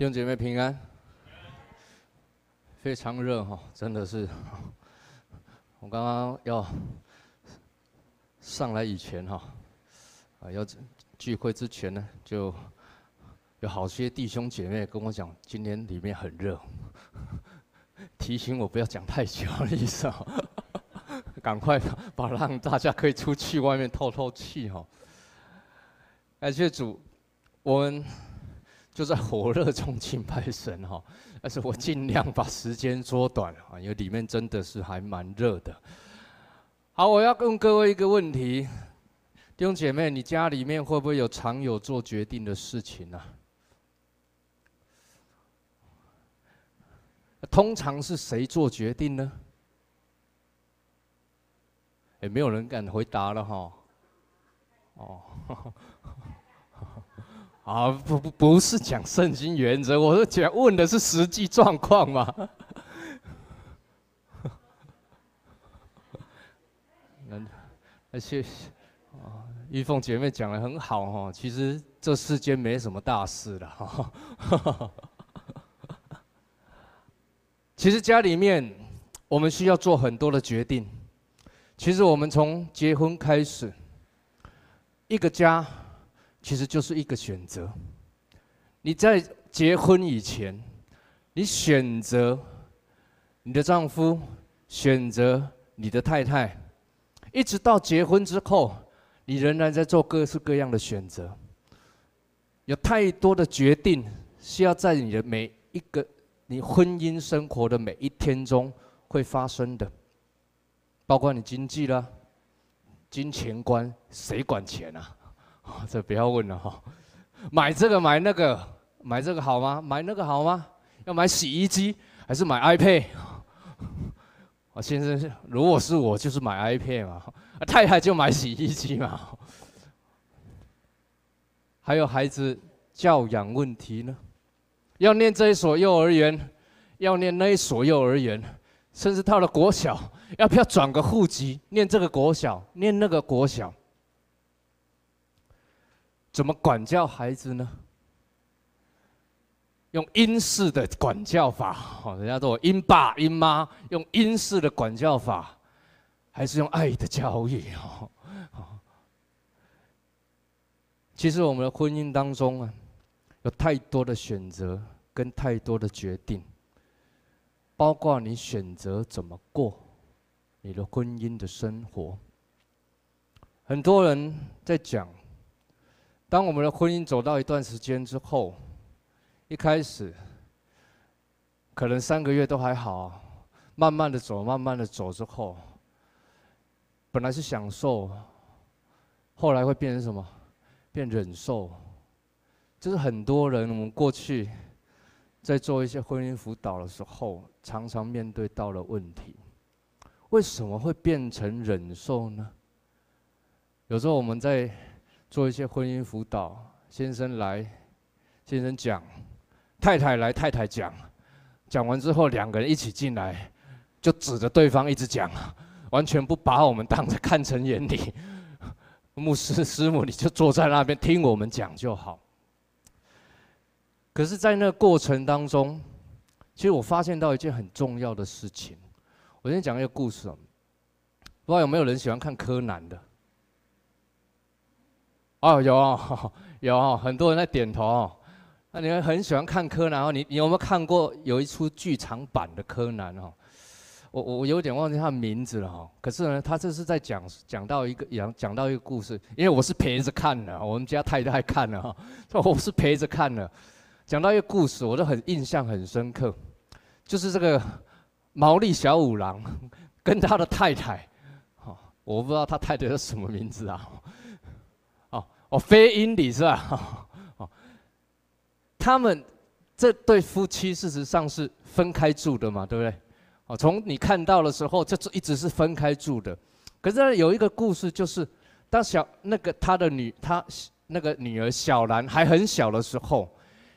弟兄姐妹平安，非常热哈，真的是。我刚刚要上来以前哈，啊，要聚会之前呢，就有好些弟兄姐妹跟我讲，今天里面很热，提醒我不要讲太久的意思啊，赶快把让大家可以出去外面透透气哈。感谢主，我们。就在 火热中敬拜神哈，但是我尽量把时间缩短啊，因为里面真的是还蛮热的。好，我要问各位一个问题，弟兄姐妹，你家里面会不会有常有做决定的事情呢？通常是谁做决定呢？也没有人敢回答了哈。哦。啊，不不不是讲圣经原则，我是讲问的是实际状况嘛。那那些啊，玉凤姐妹讲的很好哈，其实这世间没什么大事的哈。其实家里面我们需要做很多的决定。其实我们从结婚开始，一个家。其实就是一个选择。你在结婚以前，你选择你的丈夫，选择你的太太，一直到结婚之后，你仍然在做各式各样的选择。有太多的决定是要在你的每一个你婚姻生活的每一天中会发生的，包括你经济啦、金钱观，谁管钱啊？这不要问了哈，买这个买那个，买这个好吗？买那个好吗？要买洗衣机还是买 iPad？啊，先生，如果是我，就是买 iPad 嘛，太太就买洗衣机嘛。还有孩子教养问题呢，要念这一所幼儿园，要念那一所幼儿园，甚至到了国小，要不要转个户籍，念这个国小，念那个国小？怎么管教孩子呢？用英式的管教法，哦，人家都有英爸英妈，用英式的管教法，还是用爱的教育？哦，其实我们的婚姻当中啊，有太多的选择跟太多的决定，包括你选择怎么过你的婚姻的生活。很多人在讲。当我们的婚姻走到一段时间之后，一开始可能三个月都还好，慢慢的走，慢慢的走之后，本来是享受，后来会变成什么？变忍受。就是很多人，我们过去在做一些婚姻辅导的时候，常常面对到了问题，为什么会变成忍受呢？有时候我们在。做一些婚姻辅导，先生来，先生讲，太太来，太太讲，讲完之后两个人一起进来，就指着对方一直讲，完全不把我们当着看成眼里。牧师师母，你就坐在那边听我们讲就好。可是，在那过程当中，其实我发现到一件很重要的事情。我先讲一个故事，不知道有没有人喜欢看柯南的？哦，有哦，有哦，很多人在点头哦。那你们很喜欢看柯南哦？你你有没有看过有一出剧场版的柯南哦？我我有点忘记他的名字了哈。可是呢，他这是在讲讲到一个讲讲到一个故事，因为我是陪着看的，我们家太太看了哈，我是陪着看的。讲到一个故事，我都很印象很深刻，就是这个毛利小五郎跟他的太太，哈，我不知道他太太叫什么名字啊。哦，非英里是吧？哦，他们这对夫妻事实上是分开住的嘛，对不对？哦，从你看到的时候，这一直是分开住的。可是呢，有一个故事，就是当小那个他的女，他那个女儿小兰还很小的时候，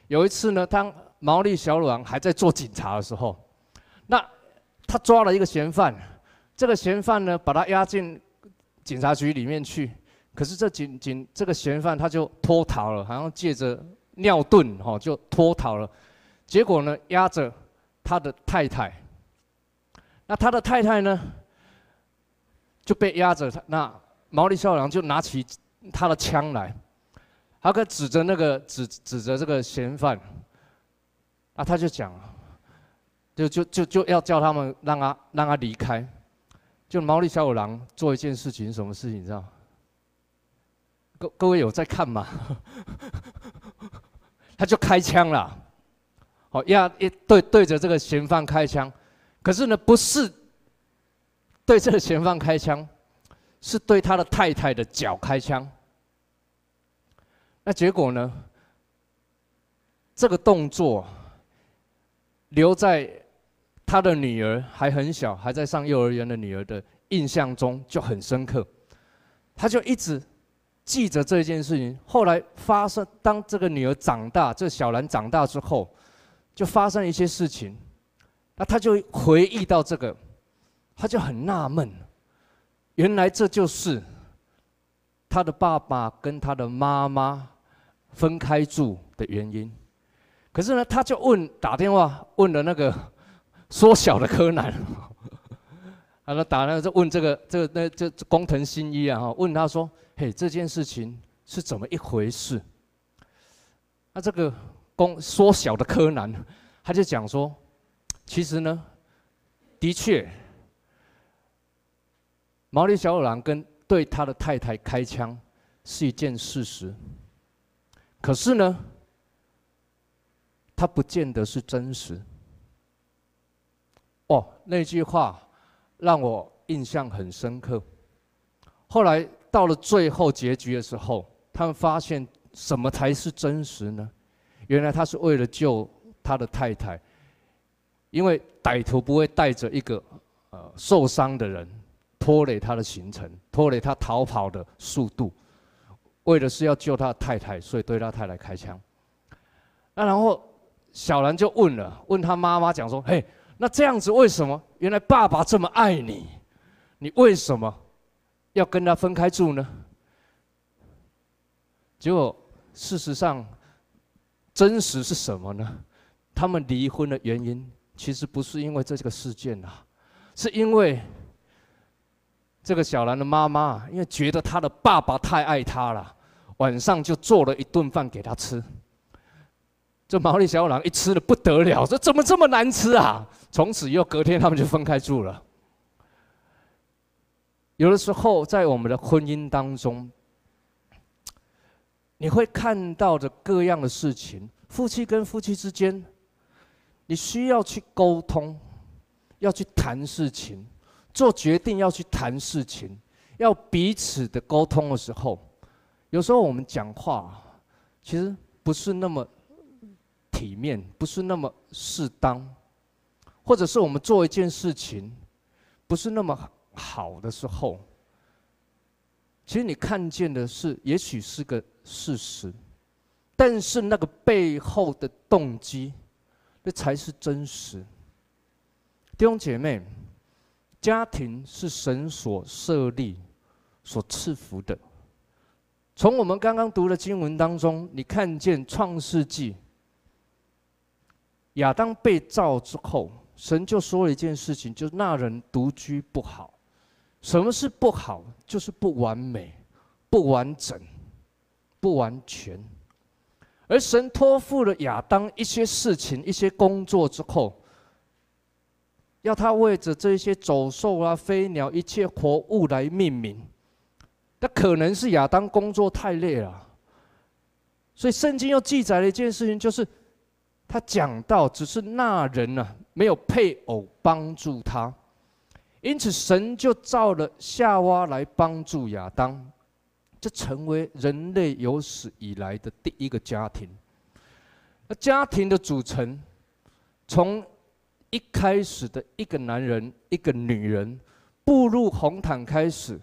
有一次呢，当毛利小五郎还在做警察的时候，那他抓了一个嫌犯，这个嫌犯呢，把他押进警察局里面去。可是这仅仅这个嫌犯他就脱逃了，好像借着尿遁哈就脱逃了。结果呢，押着他的太太。那他的太太呢，就被押着。那毛利小五郎就拿起他的枪来，他可指着那个指指着这个嫌犯。啊，他就讲，就就就就要叫他们让他让他离开。就毛利小五郎做一件事情，什么事情你知道？各各位有在看吗？他就开枪了，好，要一对对着这个嫌犯开枪，可是呢，不是对这个嫌犯开枪，是对他的太太的脚开枪。那结果呢？这个动作留在他的女儿还很小，还在上幼儿园的女儿的印象中就很深刻，他就一直。记着这件事情，后来发生，当这个女儿长大，这小兰长大之后，就发生一些事情，那他就回忆到这个，他就很纳闷，原来这就是他的爸爸跟他的妈妈分开住的原因。可是呢，他就问，打电话问了那个缩小的柯南，他说打那个就问这个这个那这工藤新一啊，问他说。嘿，这件事情是怎么一回事？那这个公缩小的柯南，他就讲说，其实呢，的确，毛利小五郎跟对他的太太开枪是一件事实。可是呢，他不见得是真实。哦，那句话让我印象很深刻。后来。到了最后结局的时候，他们发现什么才是真实呢？原来他是为了救他的太太，因为歹徒不会带着一个呃受伤的人拖累他的行程，拖累他逃跑的速度。为的是要救他的太太，所以对他太太开枪。那然后小兰就问了，问他妈妈讲说：“嘿，那这样子为什么？原来爸爸这么爱你，你为什么？”要跟他分开住呢？结果事实上，真实是什么呢？他们离婚的原因其实不是因为这个事件啊，是因为这个小兰的妈妈，因为觉得她的爸爸太爱她了，晚上就做了一顿饭给她吃。这毛利小五郎一吃了不得了，这怎么这么难吃啊？从此以后隔天他们就分开住了。有的时候，在我们的婚姻当中，你会看到的各样的事情。夫妻跟夫妻之间，你需要去沟通，要去谈事情，做决定要去谈事情，要彼此的沟通的时候，有时候我们讲话，其实不是那么体面，不是那么适当，或者是我们做一件事情，不是那么。好的时候，其实你看见的是，也许是个事实，但是那个背后的动机，那才是真实。弟兄姐妹，家庭是神所设立、所赐福的。从我们刚刚读的经文当中，你看见创世纪，亚当被造之后，神就说了一件事情，就是那人独居不好。什么是不好？就是不完美、不完整、不完全。而神托付了亚当一些事情、一些工作之后，要他为着这些走兽啊、飞鸟、一切活物来命名。那可能是亚当工作太累了，所以圣经又记载了一件事情，就是他讲到，只是那人呢、啊，没有配偶帮助他。因此，神就造了夏娃来帮助亚当，这成为人类有史以来的第一个家庭。那家庭的组成，从一开始的一个男人、一个女人步入红毯开始，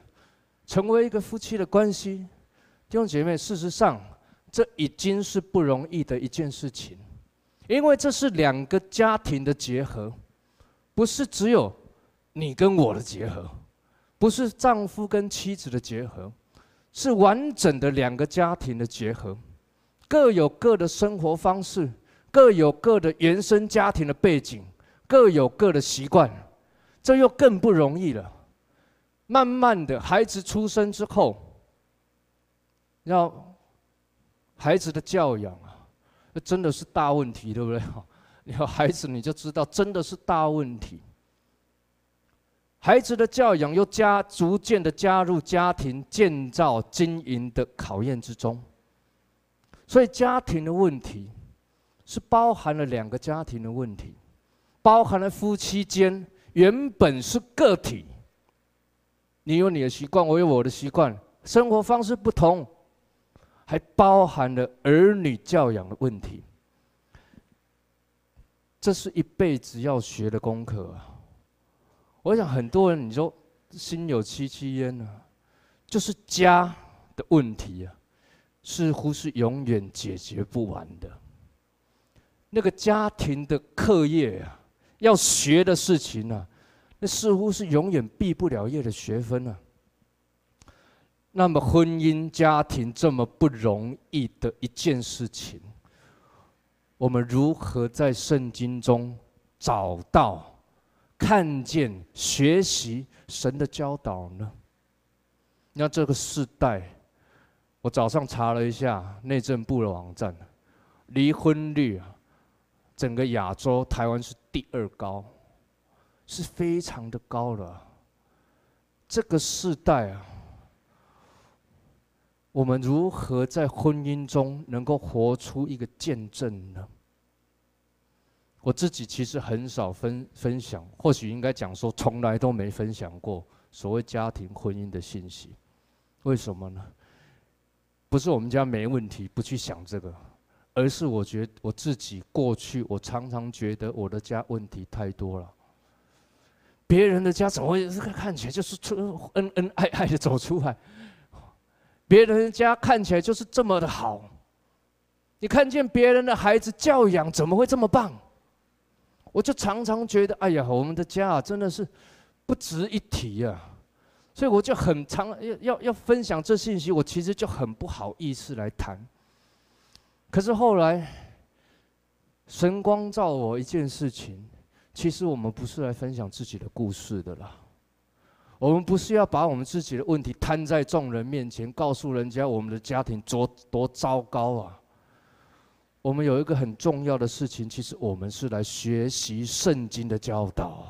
成为一个夫妻的关系。弟兄姐妹，事实上，这已经是不容易的一件事情，因为这是两个家庭的结合，不是只有。你跟我的结合，不是丈夫跟妻子的结合，是完整的两个家庭的结合，各有各的生活方式，各有各的原生家庭的背景，各有各的习惯，这又更不容易了。慢慢的，孩子出生之后，要孩子的教养啊，那真的是大问题，对不对？你有孩子你就知道，真的是大问题。孩子的教养又加逐渐的加入家庭建造经营的考验之中，所以家庭的问题是包含了两个家庭的问题，包含了夫妻间原本是个体，你有你的习惯，我有我的习惯，生活方式不同，还包含了儿女教养的问题，这是一辈子要学的功课。我想很多人，你说心有戚戚焉呢，就是家的问题啊，似乎是永远解决不完的。那个家庭的课业啊，要学的事情啊，那似乎是永远毕不了业的学分啊。那么婚姻家庭这么不容易的一件事情，我们如何在圣经中找到？看见、学习神的教导呢？那这个世代，我早上查了一下内政部的网站，离婚率啊，整个亚洲台湾是第二高，是非常的高了。这个世代啊，我们如何在婚姻中能够活出一个见证呢？我自己其实很少分分享，或许应该讲说，从来都没分享过所谓家庭婚姻的信息。为什么呢？不是我们家没问题，不去想这个，而是我觉得我自己过去，我常常觉得我的家问题太多了。别人的家怎么会这个看起来就是出恩恩爱爱的走出来？别人的家看起来就是这么的好。你看见别人的孩子教养怎么会这么棒？我就常常觉得，哎呀，我们的家啊，真的是不值一提啊！所以我就很常要要要分享这信息，我其实就很不好意思来谈。可是后来，神光照我一件事情，其实我们不是来分享自己的故事的啦，我们不是要把我们自己的问题摊在众人面前，告诉人家我们的家庭多多糟糕啊！我们有一个很重要的事情，其实我们是来学习圣经的教导。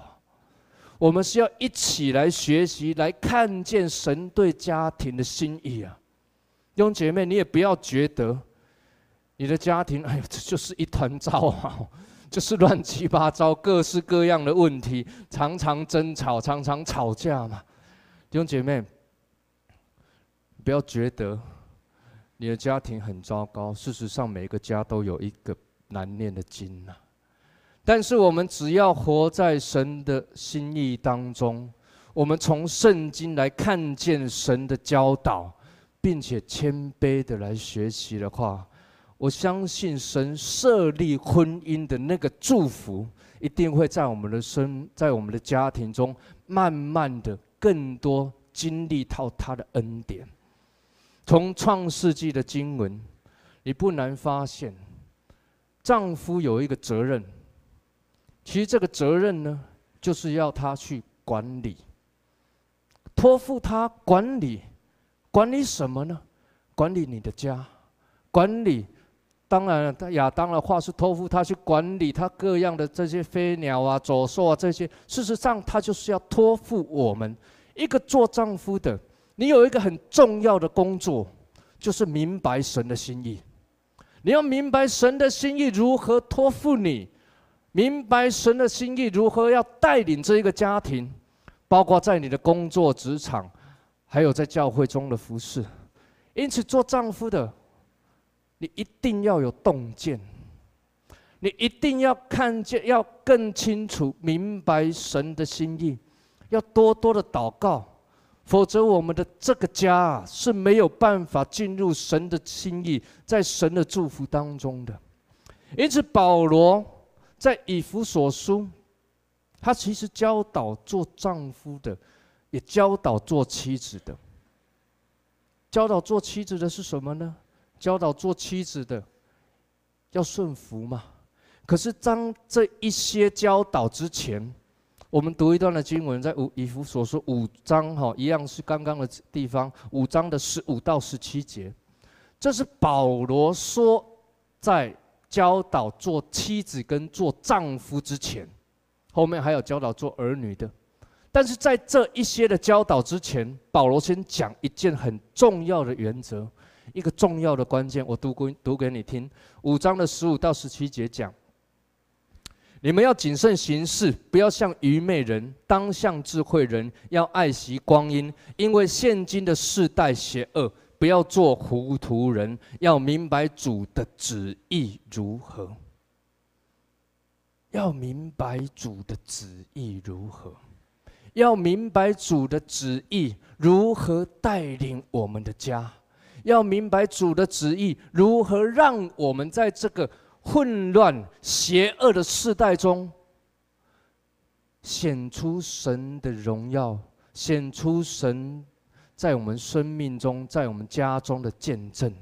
我们是要一起来学习，来看见神对家庭的心意啊！弟兄姐妹，你也不要觉得你的家庭，哎呦，这就是一团糟啊，就是乱七八糟，各式各样的问题，常常争吵，常常吵架嘛。弟兄姐妹，不要觉得。你的家庭很糟糕，事实上每个家都有一个难念的经呐。但是我们只要活在神的心意当中，我们从圣经来看见神的教导，并且谦卑的来学习的话，我相信神设立婚姻的那个祝福，一定会在我们的生，在我们的家庭中，慢慢的更多经历到他的恩典。从创世纪的经文，你不难发现，丈夫有一个责任。其实这个责任呢，就是要他去管理，托付他管理，管理什么呢？管理你的家，管理。当然了，亚当的话是托付他去管理他各样的这些飞鸟啊、走兽啊这些。事实上，他就是要托付我们一个做丈夫的。你有一个很重要的工作，就是明白神的心意。你要明白神的心意如何托付你，明白神的心意如何要带领这一个家庭，包括在你的工作职场，还有在教会中的服侍。因此，做丈夫的，你一定要有洞见，你一定要看见，要更清楚明白神的心意，要多多的祷告。否则，我们的这个家是没有办法进入神的心意，在神的祝福当中的。因此，保罗在以弗所书，他其实教导做丈夫的，也教导做妻子的。教导做妻子的是什么呢？教导做妻子的要顺服嘛，可是当这一些教导之前，我们读一段的经文，在五以弗所说五章哈，一样是刚刚的地方，五章的十五到十七节，这是保罗说在教导做妻子跟做丈夫之前，后面还有教导做儿女的，但是在这一些的教导之前，保罗先讲一件很重要的原则，一个重要的关键，我读过读给你听，五章的十五到十七节讲。你们要谨慎行事，不要像愚昧人，当像智慧人，要爱惜光阴，因为现今的世代邪恶。不要做糊涂人，要明白主的旨意如何。要明白主的旨意如何，要明白主的旨意如何带领我们的家，要明白主的旨意如何让我们在这个。混乱、邪恶的世代中，显出神的荣耀，显出神在我们生命中、在我们家中的见证。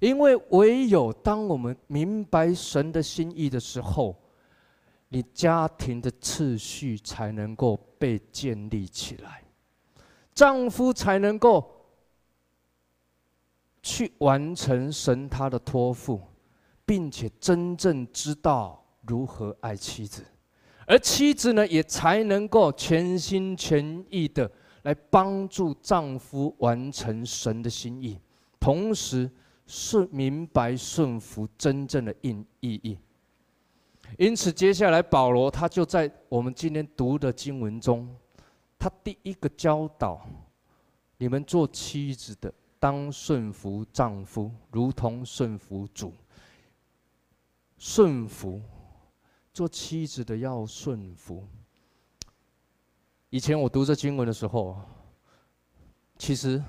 因为唯有当我们明白神的心意的时候，你家庭的次序才能够被建立起来，丈夫才能够去完成神他的托付。并且真正知道如何爱妻子，而妻子呢，也才能够全心全意的来帮助丈夫完成神的心意，同时顺明白顺服真正的意意义。因此，接下来保罗他就在我们今天读的经文中，他第一个教导你们做妻子的当顺服丈夫，如同顺服主。顺服，做妻子的要顺服。以前我读这经文的时候，其实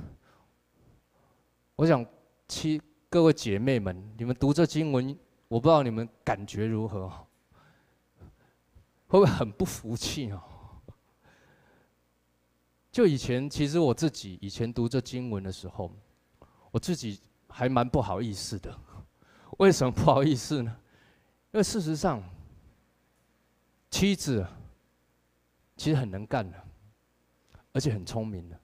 我想，妻各位姐妹们，你们读这经文，我不知道你们感觉如何，会不会很不服气哦？就以前，其实我自己以前读这经文的时候，我自己还蛮不好意思的。为什么不好意思呢？因为事实上，妻子其实很能干的，而且很聪明的。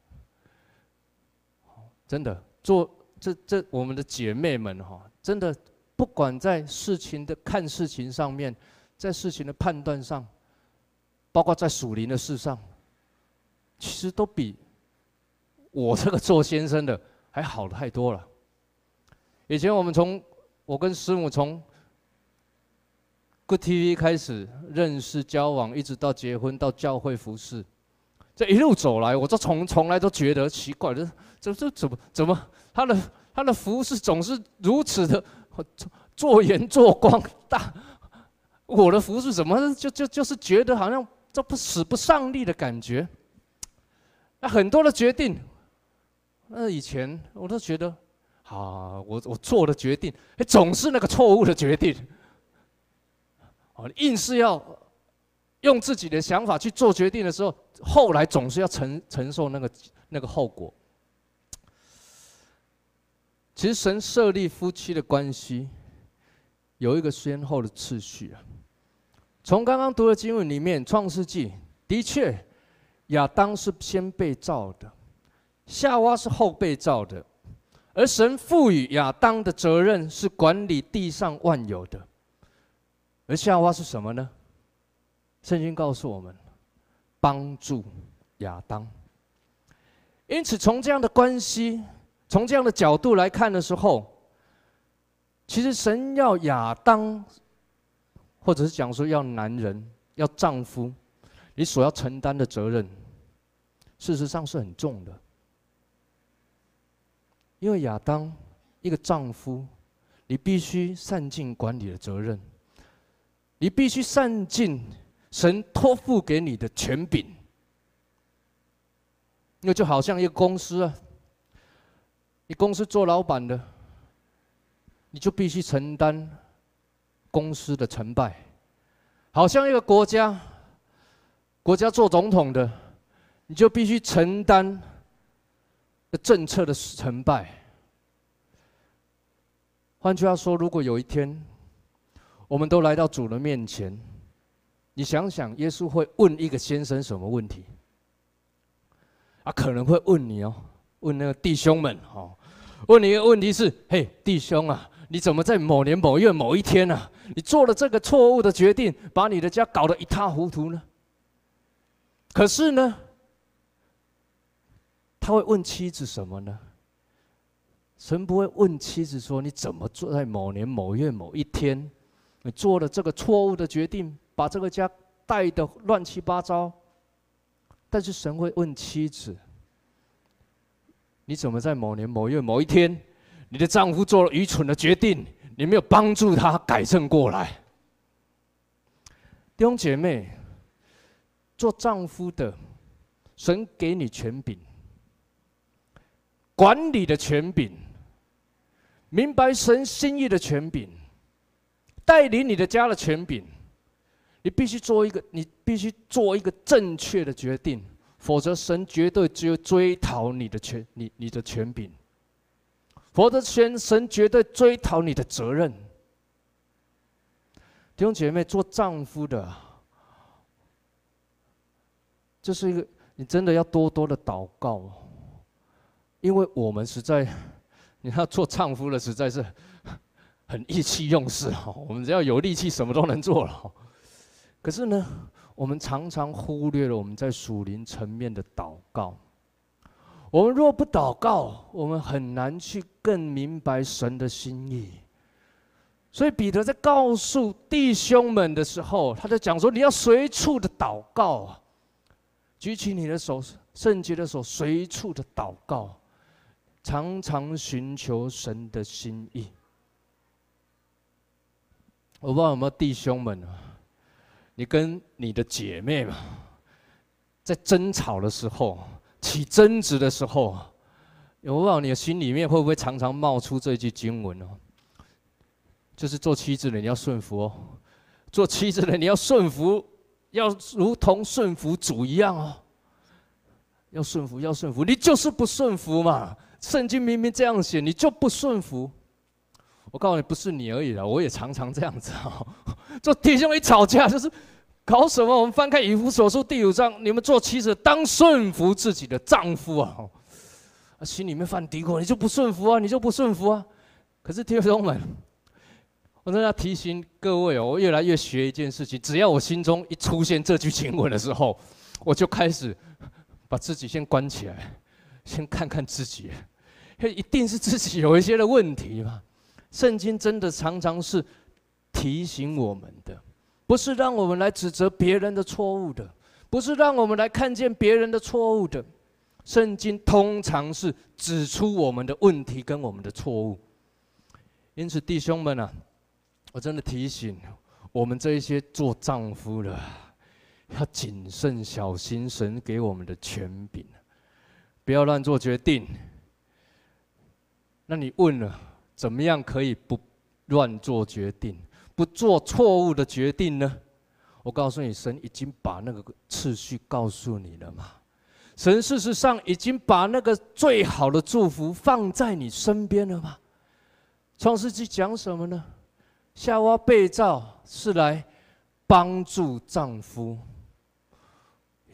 真的，做这这我们的姐妹们哈，真的不管在事情的看事情上面，在事情的判断上，包括在属灵的事上，其实都比我这个做先生的还好太多了。以前我们从我跟师母从 Good TV 开始认识交往，一直到结婚到教会服侍，这一路走来，我都从从来都觉得奇怪，这这这怎么怎么他的他的服侍总是如此的做盐做光大，我的服侍怎么就就就是觉得好像这不使不上力的感觉。那很多的决定，那以前我都觉得，啊，我我做的决定，总是那个错误的决定。哦，硬是要用自己的想法去做决定的时候，后来总是要承承受那个那个后果。其实神设立夫妻的关系有一个先后的次序啊。从刚刚读的经文里面，《创世纪》的确，亚当是先被造的，夏娃是后被造的，而神赋予亚当的责任是管理地上万有的。而夏娃是什么呢？圣经告诉我们，帮助亚当。因此，从这样的关系，从这样的角度来看的时候，其实神要亚当，或者是讲说要男人、要丈夫，你所要承担的责任，事实上是很重的。因为亚当一个丈夫，你必须善尽管理的责任。你必须善尽神托付给你的权柄，那就好像一个公司啊，你公司做老板的，你就必须承担公司的成败；好像一个国家，国家做总统的，你就必须承担政策的成败。换句话说，如果有一天，我们都来到主的面前，你想想，耶稣会问一个先生什么问题？啊，可能会问你哦，问那个弟兄们哦，问你一个问题是：嘿，弟兄啊，你怎么在某年某月某一天啊，你做了这个错误的决定，把你的家搞得一塌糊涂呢？可是呢，他会问妻子什么呢？神不会问妻子说：“你怎么做在某年某月某一天，你做了这个错误的决定，把这个家带的乱七八糟？”但是神会问妻子：“你怎么在某年某月某一天，你的丈夫做了愚蠢的决定，你没有帮助他改正过来？”弟兄姐妹，做丈夫的，神给你权柄，管理的权柄。明白神心意的权柄，带领你的家的权柄，你必须做一个，你必须做一个正确的决定，否则神绝对只有追讨你的权，你你的权柄，否则神神绝对追讨你的责任。弟兄姐妹，做丈夫的，这是一个你真的要多多的祷告，因为我们实在。你要做丈夫的，实在是很意气用事哈。我们只要有力气，什么都能做了。可是呢，我们常常忽略了我们在属灵层面的祷告。我们若不祷告，我们很难去更明白神的心意。所以彼得在告诉弟兄们的时候，他在讲说：你要随处的祷告，举起你的手，圣洁的手，随处的祷告。常常寻求神的心意。我不知道有没有弟兄们啊，你跟你的姐妹嘛，在争吵的时候、起争执的时候，我不知道你的心里面会不会常常冒出这句经文哦？就是做妻子的你要顺服哦，做妻子的你要顺服，要如同顺服主一样哦，要顺服，要顺服，你就是不顺服嘛。圣经明明这样写，你就不顺服。我告诉你，不是你而已了，我也常常这样子啊。做弟兄一吵架就是搞什么？我们翻开以弗所书第五章，你们做妻子当顺服自己的丈夫啊。心里面犯嘀咕，你就不顺服啊，你就不顺服啊。可是弟兄们，我真的要提醒各位哦，我越来越学一件事情，只要我心中一出现这句经文的时候，我就开始把自己先关起来。先看看自己，一定是自己有一些的问题嘛？圣经真的常常是提醒我们的，不是让我们来指责别人的错误的，不是让我们来看见别人的错误的。圣经通常是指出我们的问题跟我们的错误。因此，弟兄们啊，我真的提醒我们这一些做丈夫的，要谨慎小心神给我们的权柄。不要乱做决定。那你问了，怎么样可以不乱做决定，不做错误的决定呢？我告诉你，神已经把那个次序告诉你了嘛。神事实上已经把那个最好的祝福放在你身边了嘛。创世纪讲什么呢？夏娃被造是来帮助丈夫，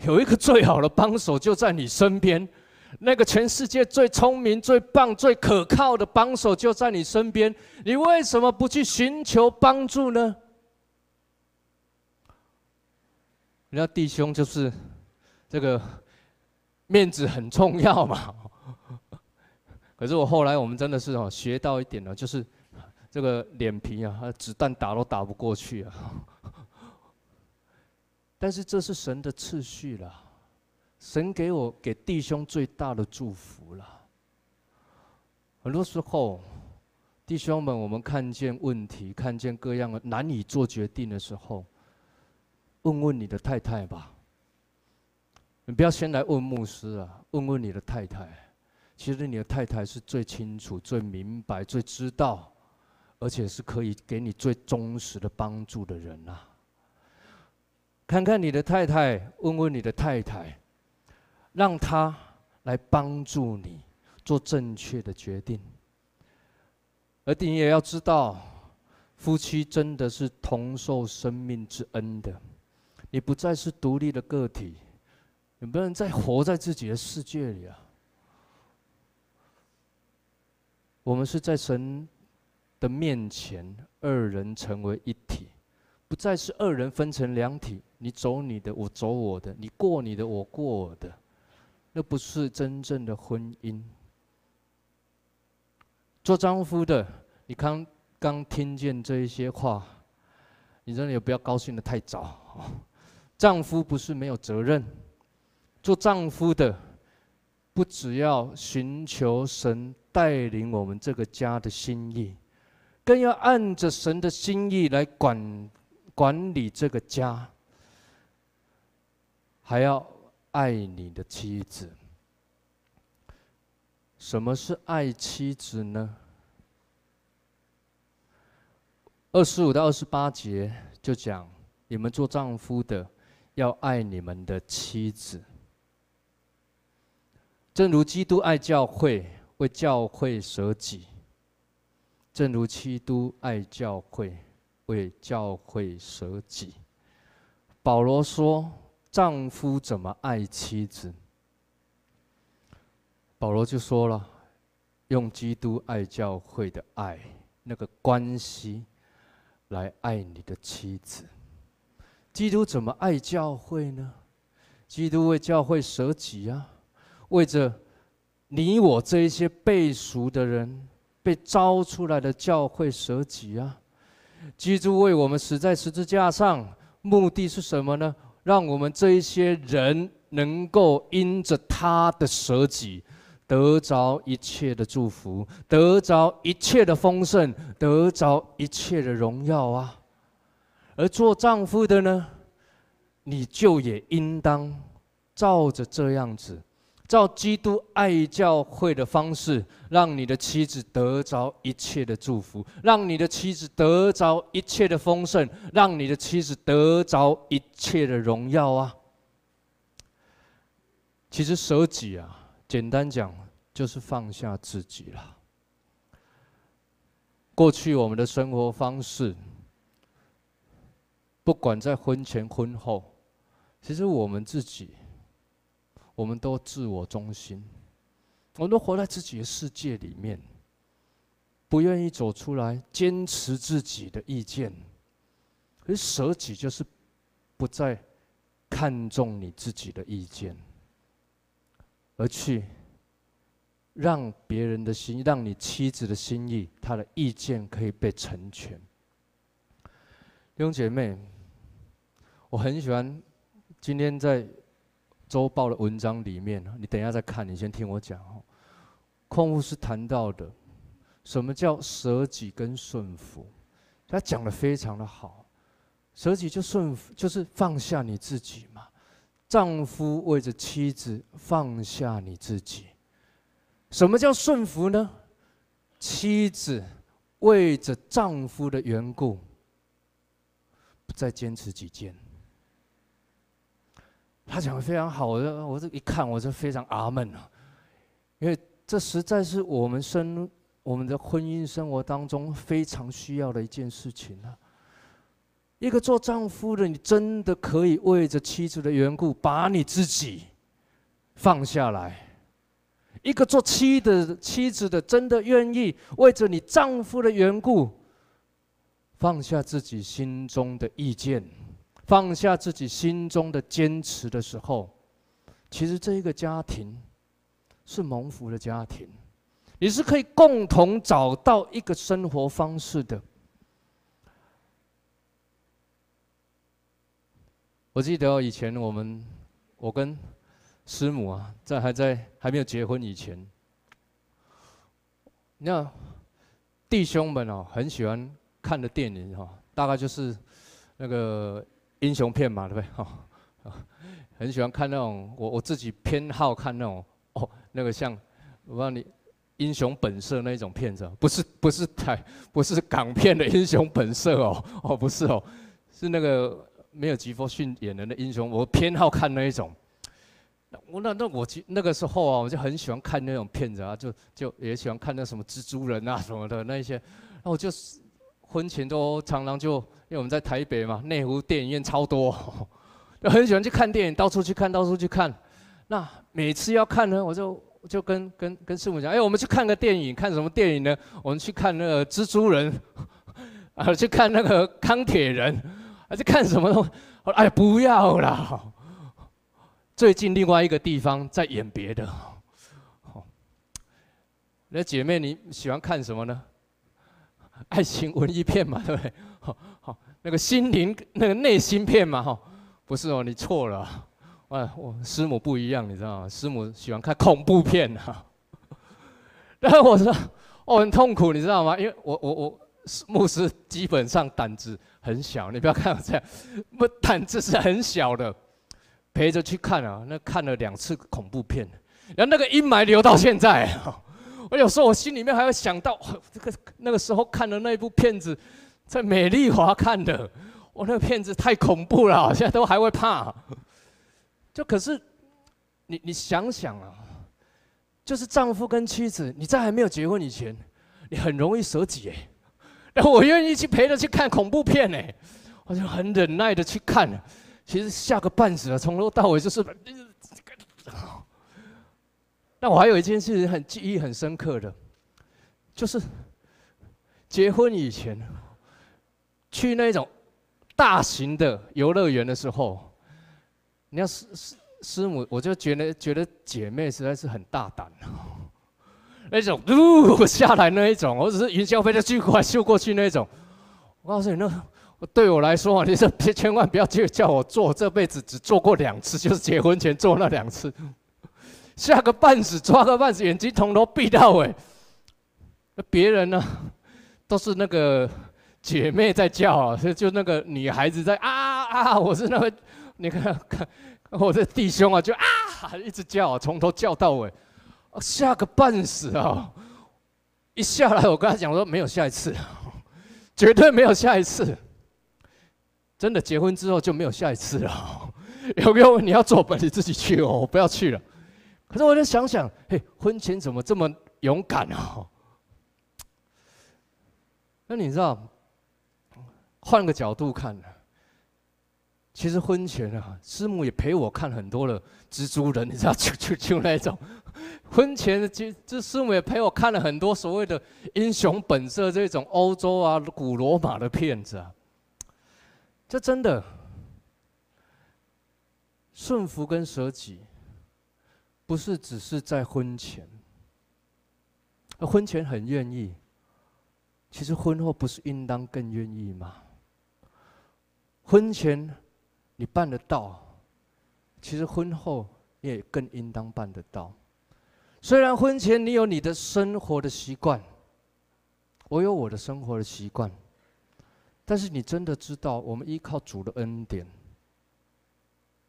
有一个最好的帮手就在你身边。那个全世界最聪明、最棒、最可靠的帮手就在你身边，你为什么不去寻求帮助呢？人家弟兄就是这个面子很重要嘛。可是我后来我们真的是哦学到一点了，就是这个脸皮啊，子弹打都打不过去啊。但是这是神的次序了。神给我给弟兄最大的祝福了。很多时候，弟兄们，我们看见问题，看见各样的难以做决定的时候，问问你的太太吧。你不要先来问牧师啊，问问你的太太。其实你的太太是最清楚、最明白、最知道，而且是可以给你最忠实的帮助的人啊。看看你的太太，问问你的太太。让他来帮助你做正确的决定，而你也要知道，夫妻真的是同受生命之恩的，你不再是独立的个体，你不能再活在自己的世界里啊！我们是在神的面前，二人成为一体，不再是二人分成两体，你走你的，我走我的，你过你的，我过我的，那不是真正的婚姻。做丈夫的，你刚刚听见这一些话，你真的也不要高兴得太早。丈夫不是没有责任，做丈夫的，不只要寻求神带领我们这个家的心意，更要按着神的心意来管管理这个家，还要爱你的妻子。什么是爱妻子呢？二十五到二十八节就讲，你们做丈夫的要爱你们的妻子，正如基督爱教会，为教会舍己；正如基督爱教会，为教会舍己。保罗说，丈夫怎么爱妻子？保罗就说了，用基督爱教会的爱那个关系来爱你的妻子。基督怎么爱教会呢？基督为教会舍己啊，为着你我这一些被赎的人、被招出来的教会舍己啊。基督为我们死在十字架上，目的是什么呢？让我们这一些人能够因着他的舍己。得着一切的祝福，得着一切的丰盛，得着一切的荣耀啊！而做丈夫的呢，你就也应当照着这样子，照基督爱教会的方式，让你的妻子得着一切的祝福，让你的妻子得着一切的丰盛，让你的妻子得着一切的荣耀啊！其实舍己啊。简单讲，就是放下自己了。过去我们的生活方式，不管在婚前婚后，其实我们自己，我们都自我中心，我们都活在自己的世界里面，不愿意走出来，坚持自己的意见。可是舍己就是不再看重你自己的意见。而去让别人的心，让你妻子的心意，她的意见可以被成全。弟兄姐妹，我很喜欢今天在周报的文章里面，你等一下再看，你先听我讲哦。匡牧师谈到的，什么叫舍己跟顺服？他讲的非常的好，舍己就顺服，就是放下你自己嘛。丈夫为着妻子放下你自己，什么叫顺服呢？妻子为着丈夫的缘故，不再坚持己见。他讲的非常好，我我这一看，我就非常阿闷啊，因为这实在是我们生我们的婚姻生活当中非常需要的一件事情啊。一个做丈夫的，你真的可以为着妻子的缘故，把你自己放下来；一个做妻的妻子的，真的愿意为着你丈夫的缘故，放下自己心中的意见，放下自己心中的坚持的时候，其实这一个家庭是蒙福的家庭，你是可以共同找到一个生活方式的。我记得以前我们，我跟师母啊，在还在还没有结婚以前，那弟兄们哦，很喜欢看的电影哈，大概就是那个英雄片嘛，对不对？哈，很喜欢看那种，我我自己偏好看那种哦，那个像我告诉你，英雄本色那一种片子，不是不是台不是港片的英雄本色哦，哦不是哦，是那个。没有吉佛逊演的那英雄，我偏好看那一种。我那那我那个时候啊，我就很喜欢看那种片子啊，就就也喜欢看那什么蜘蛛人啊什么的那一些。然后我就婚前都常常就，因为我们在台北嘛，内湖电影院超多，就 很喜欢去看电影，到处去看，到处去看。那每次要看呢，我就就跟跟跟师母讲，哎，我们去看个电影，看什么电影呢？我们去看那个蜘蛛人，啊，去看那个钢铁人，还是看什么东西？哎，不要啦！最近另外一个地方在演别的。那姐妹你喜欢看什么呢？爱情文艺片嘛，对不对？好，好，那个心灵那个内心片嘛，哈，不是哦，你错了。哎，我师母不一样，你知道吗？师母喜欢看恐怖片啊。然后我说，哦，很痛苦，你知道吗？因为我我我牧师基本上胆子很小，你不要看我这样，我胆子是很小的，陪着去看啊，那看了两次恐怖片，然后那个阴霾留到现在。我有时候我心里面还会想到，这个那个时候看的那一部片子，在美丽华看的，我那个片子太恐怖了，现在都还会怕。就可是，你你想想啊，就是丈夫跟妻子，你在还没有结婚以前，你很容易舍己哎，然后我愿意去陪着去看恐怖片哎，我就很忍耐的去看，其实吓个半死啊，从头到尾就是。但我还有一件事情很记忆很深刻的，就是结婚以前去那种大型的游乐园的时候，你要师师师母，我就觉得觉得姐妹实在是很大胆，那种呜下来那一种，或者是云霄飞车巨快秀过去那种，我告诉你，那对我来说啊，你这别千万不要叫叫我做，这辈子只做过两次，就是结婚前做那两次。吓个半死，抓个半死，眼睛从头闭到尾。那别人呢，都是那个姐妹在叫啊，就就那个女孩子在啊啊！我是那个，你看看我的弟兄啊，就啊一直叫，从头叫到尾，吓个半死啊！一下来，我跟他讲说没有下一次，绝对没有下一次。真的结婚之后就没有下一次了。有没有你要做本，你自己去哦，我不要去了。可是我就想想，嘿，婚前怎么这么勇敢啊？那你知道，换个角度看，其实婚前啊，师母也陪我看很多的蜘蛛人，你知道，就就就那种。婚前的这这师母也陪我看了很多所谓的英雄本色这种欧洲啊、古罗马的片子啊。这真的顺服跟舍己。不是只是在婚前，婚前很愿意，其实婚后不是应当更愿意吗？婚前你办得到，其实婚后也更应当办得到。虽然婚前你有你的生活的习惯，我有我的生活的习惯，但是你真的知道，我们依靠主的恩典。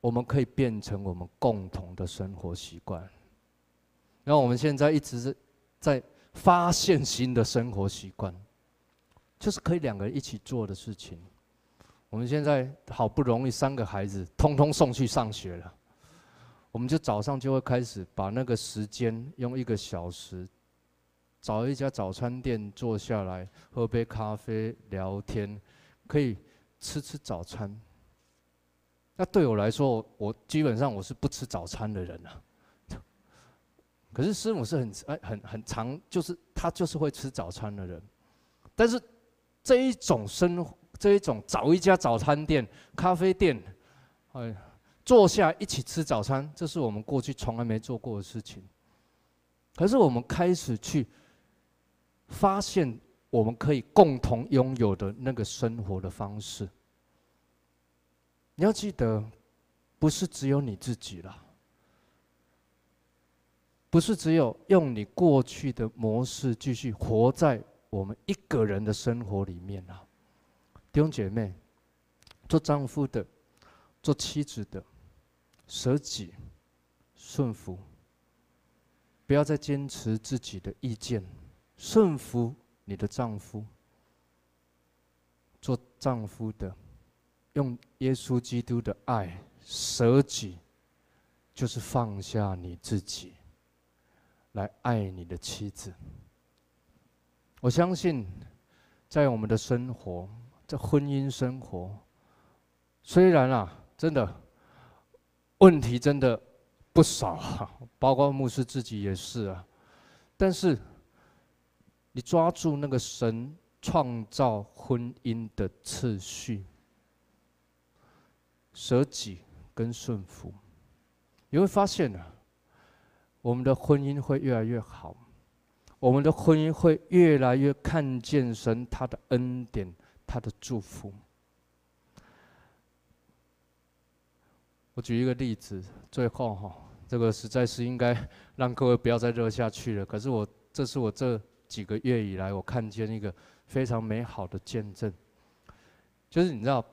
我们可以变成我们共同的生活习惯。然后我们现在一直是在发现新的生活习惯，就是可以两个人一起做的事情。我们现在好不容易三个孩子通通送去上学了，我们就早上就会开始把那个时间用一个小时，找一家早餐店坐下来喝杯咖啡聊天，可以吃吃早餐。那对我来说，我基本上我是不吃早餐的人啊。可是师母是很哎很很常，就是他就是会吃早餐的人。但是这一种生，这一种找一家早餐店、咖啡店，哎，坐下一起吃早餐，这是我们过去从来没做过的事情。可是我们开始去发现，我们可以共同拥有的那个生活的方式。你要记得，不是只有你自己了，不是只有用你过去的模式继续活在我们一个人的生活里面了。弟兄姐妹，做丈夫的，做妻子的，舍己、顺服，不要再坚持自己的意见，顺服你的丈夫。做丈夫的。用耶稣基督的爱舍己，就是放下你自己，来爱你的妻子。我相信，在我们的生活，在婚姻生活，虽然啊，真的问题真的不少啊，包括牧师自己也是啊，但是你抓住那个神创造婚姻的次序，舍己跟顺服，你会发现啊，我们的婚姻会越来越好。我们的婚姻会越来越看见神他的恩典，他的祝福。我举一个例子，最后哈，这个实在是应该让各位不要再热下去了。可是我，这是我这几个月以来我看见一个非常美好的见证，就是你知道，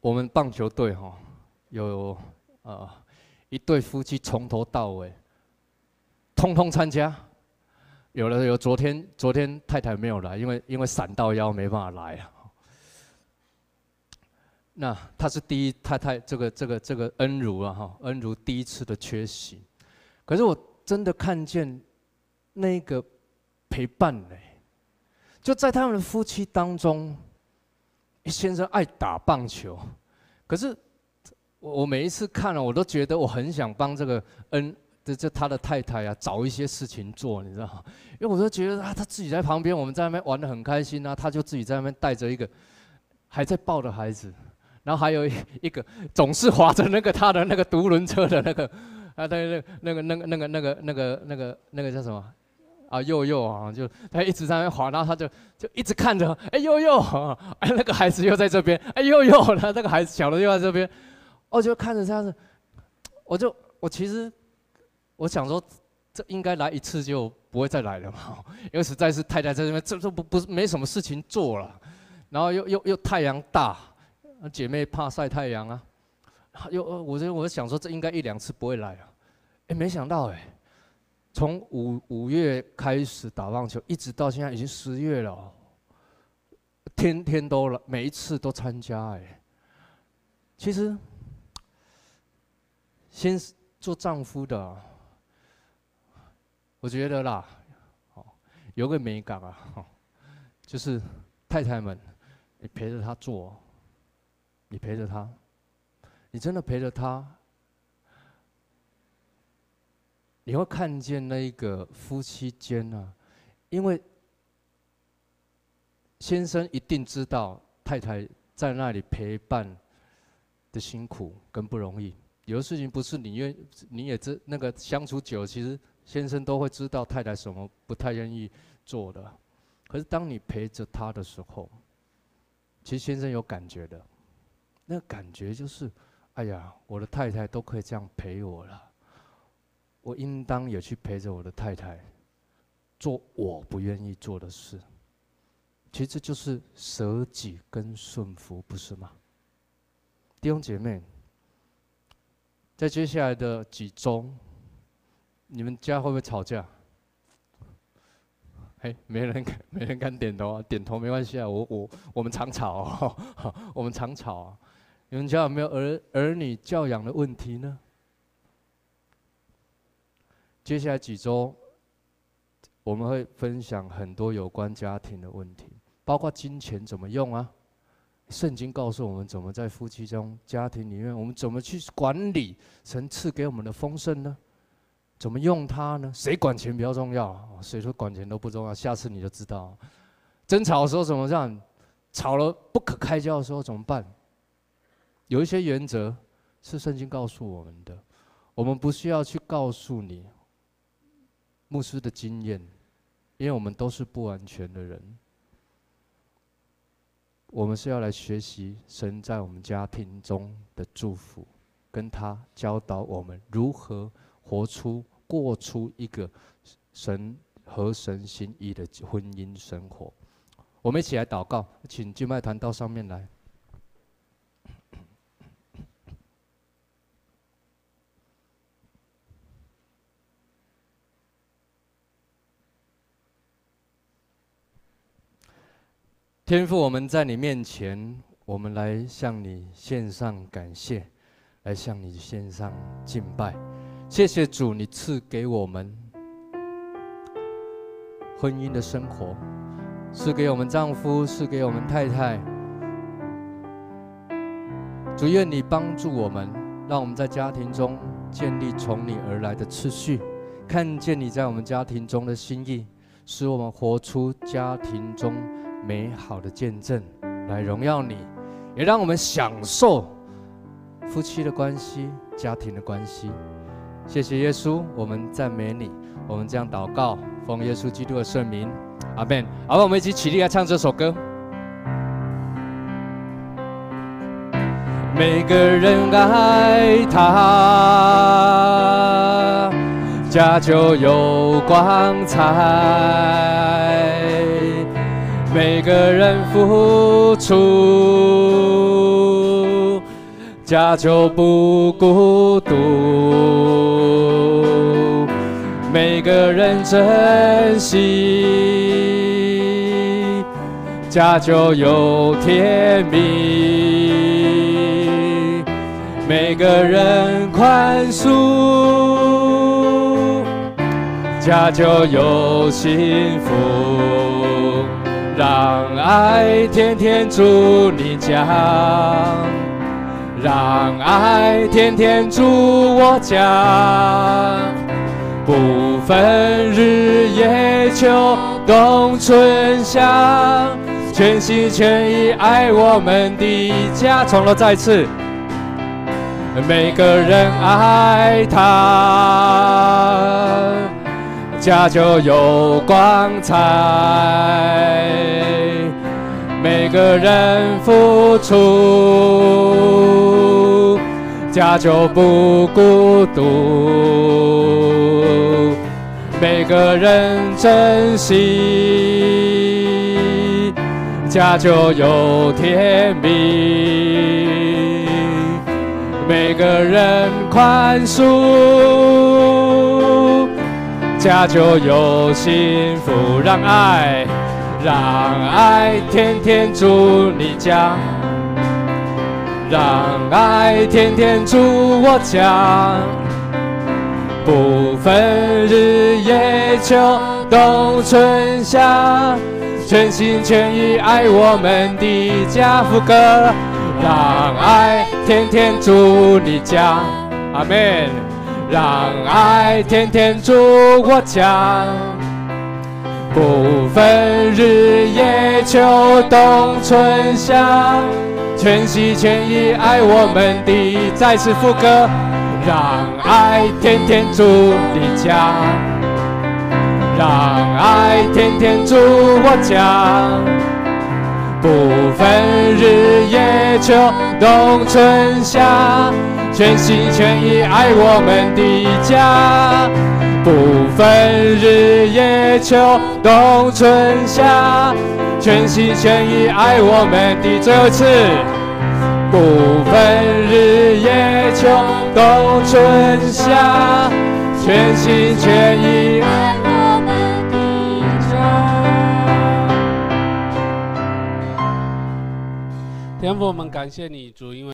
我们棒球队哈有呃一对夫妻从头到尾通通参加。有了，有昨天，昨天太太没有来，因为因为闪到腰没办法来。那他是第一太太，这个这个这个恩如啊哈，恩如第一次的缺席，可是我真的看见那个陪伴呢，就在他们夫妻当中，先生爱打棒球，可是我我每一次看了，我都觉得我很想帮这个恩。这这他的太太啊，找一些事情做，你知道吗？因为我都觉得啊，他自己在旁边，我们在那边玩的很开心啊，他就自己在那边带着一个还在抱的孩子，然后还有一一个总是划着那个他的那个独轮车的那个啊，对对，那个那个那个那个那个那个那个叫什么啊？佑佑啊，就他一直在那边滑，然后他就就一直看着，哎佑佑，哎那个孩子又在这边，哎佑佑，他那个孩子小的又在这边，我就看着这样子，我就我其实。我想说，这应该来一次就不会再来了嘛，因为实在是太太在这边，这这不不是没什么事情做了，然后又又又太阳大，姐妹怕晒太阳啊，又我就我想说，这应该一两次不会来啊，哎，没想到哎，从五五月开始打棒球，一直到现在已经十月了，天天都来，每一次都参加哎，其实，先做丈夫的。我觉得啦，哦，有个美感啊，就是太太们，你陪着他做，你陪着他，你真的陪着他，你会看见那一个夫妻间啊，因为先生一定知道太太在那里陪伴的辛苦跟不容易，有的事情不是你愿，你也知那个相处久，其实。先生都会知道太太什么不太愿意做的，可是当你陪着他的时候，其实先生有感觉的，那感觉就是，哎呀，我的太太都可以这样陪我了，我应当也去陪着我的太太，做我不愿意做的事。其实就是舍己跟顺服，不是吗？弟兄姐妹，在接下来的几周。你们家会不会吵架？哎，没人敢，没人敢点头啊！点头没关系啊，我我我们常吵，我们常吵啊。你们家有没有儿儿女教养的问题呢？接下来几周，我们会分享很多有关家庭的问题，包括金钱怎么用啊？圣经告诉我们怎么在夫妻中、家庭里面，我们怎么去管理神赐给我们的丰盛呢？怎么用它呢？谁管钱比较重要？谁说管钱都不重要？下次你就知道。争吵的时候怎么样？吵了不可开交的时候怎么办？有一些原则是圣经告诉我们的，我们不需要去告诉你牧师的经验，因为我们都是不完全的人。我们是要来学习神在我们家庭中的祝福，跟他教导我们如何。活出、过出一个神合神心意的婚姻生活。我们一起来祷告，请敬拜团到上面来。天父，我们在你面前，我们来向你献上感谢，来向你献上敬拜。谢谢主，你赐给我们婚姻的生活，赐给我们丈夫，赐给我们太太。主愿你帮助我们，让我们在家庭中建立从你而来的秩序，看见你在我们家庭中的心意，使我们活出家庭中美好的见证，来荣耀你，也让我们享受夫妻的关系、家庭的关系。谢谢耶稣，我们赞美你，我们这样祷告，奉耶稣基督的圣名，阿门。好，我们一起起立来唱这首歌。每个人爱他，家就有光彩；每个人付出，家就不孤独；每个人珍惜，家就有甜蜜。每个人宽恕，家就有幸福。让爱天天住你家，让爱天天住我家。不分日夜秋冬春夏，全心全意爱我们的家。从头再次。每个人爱他，家就有光彩；每个人付出，家就不孤独；每个人珍惜，家就有甜蜜。每个人宽恕，家就有幸福。让爱，让爱天天住你家，让爱天天住我家。不分日夜秋冬春夏，全心全意爱我们的家。副歌。让爱天天住你家，阿门。让爱天天住我家，不分日夜秋冬春夏，全心全意爱我们的。再次副歌，让爱天天住你家，让爱天天住我家。不分日夜秋冬春夏，全心全意爱我们的家。不分日夜秋冬春夏，全心全意爱我们的。最后一次，不分日夜秋冬春夏，全心全意爱。天父，我们感谢你，主，因为。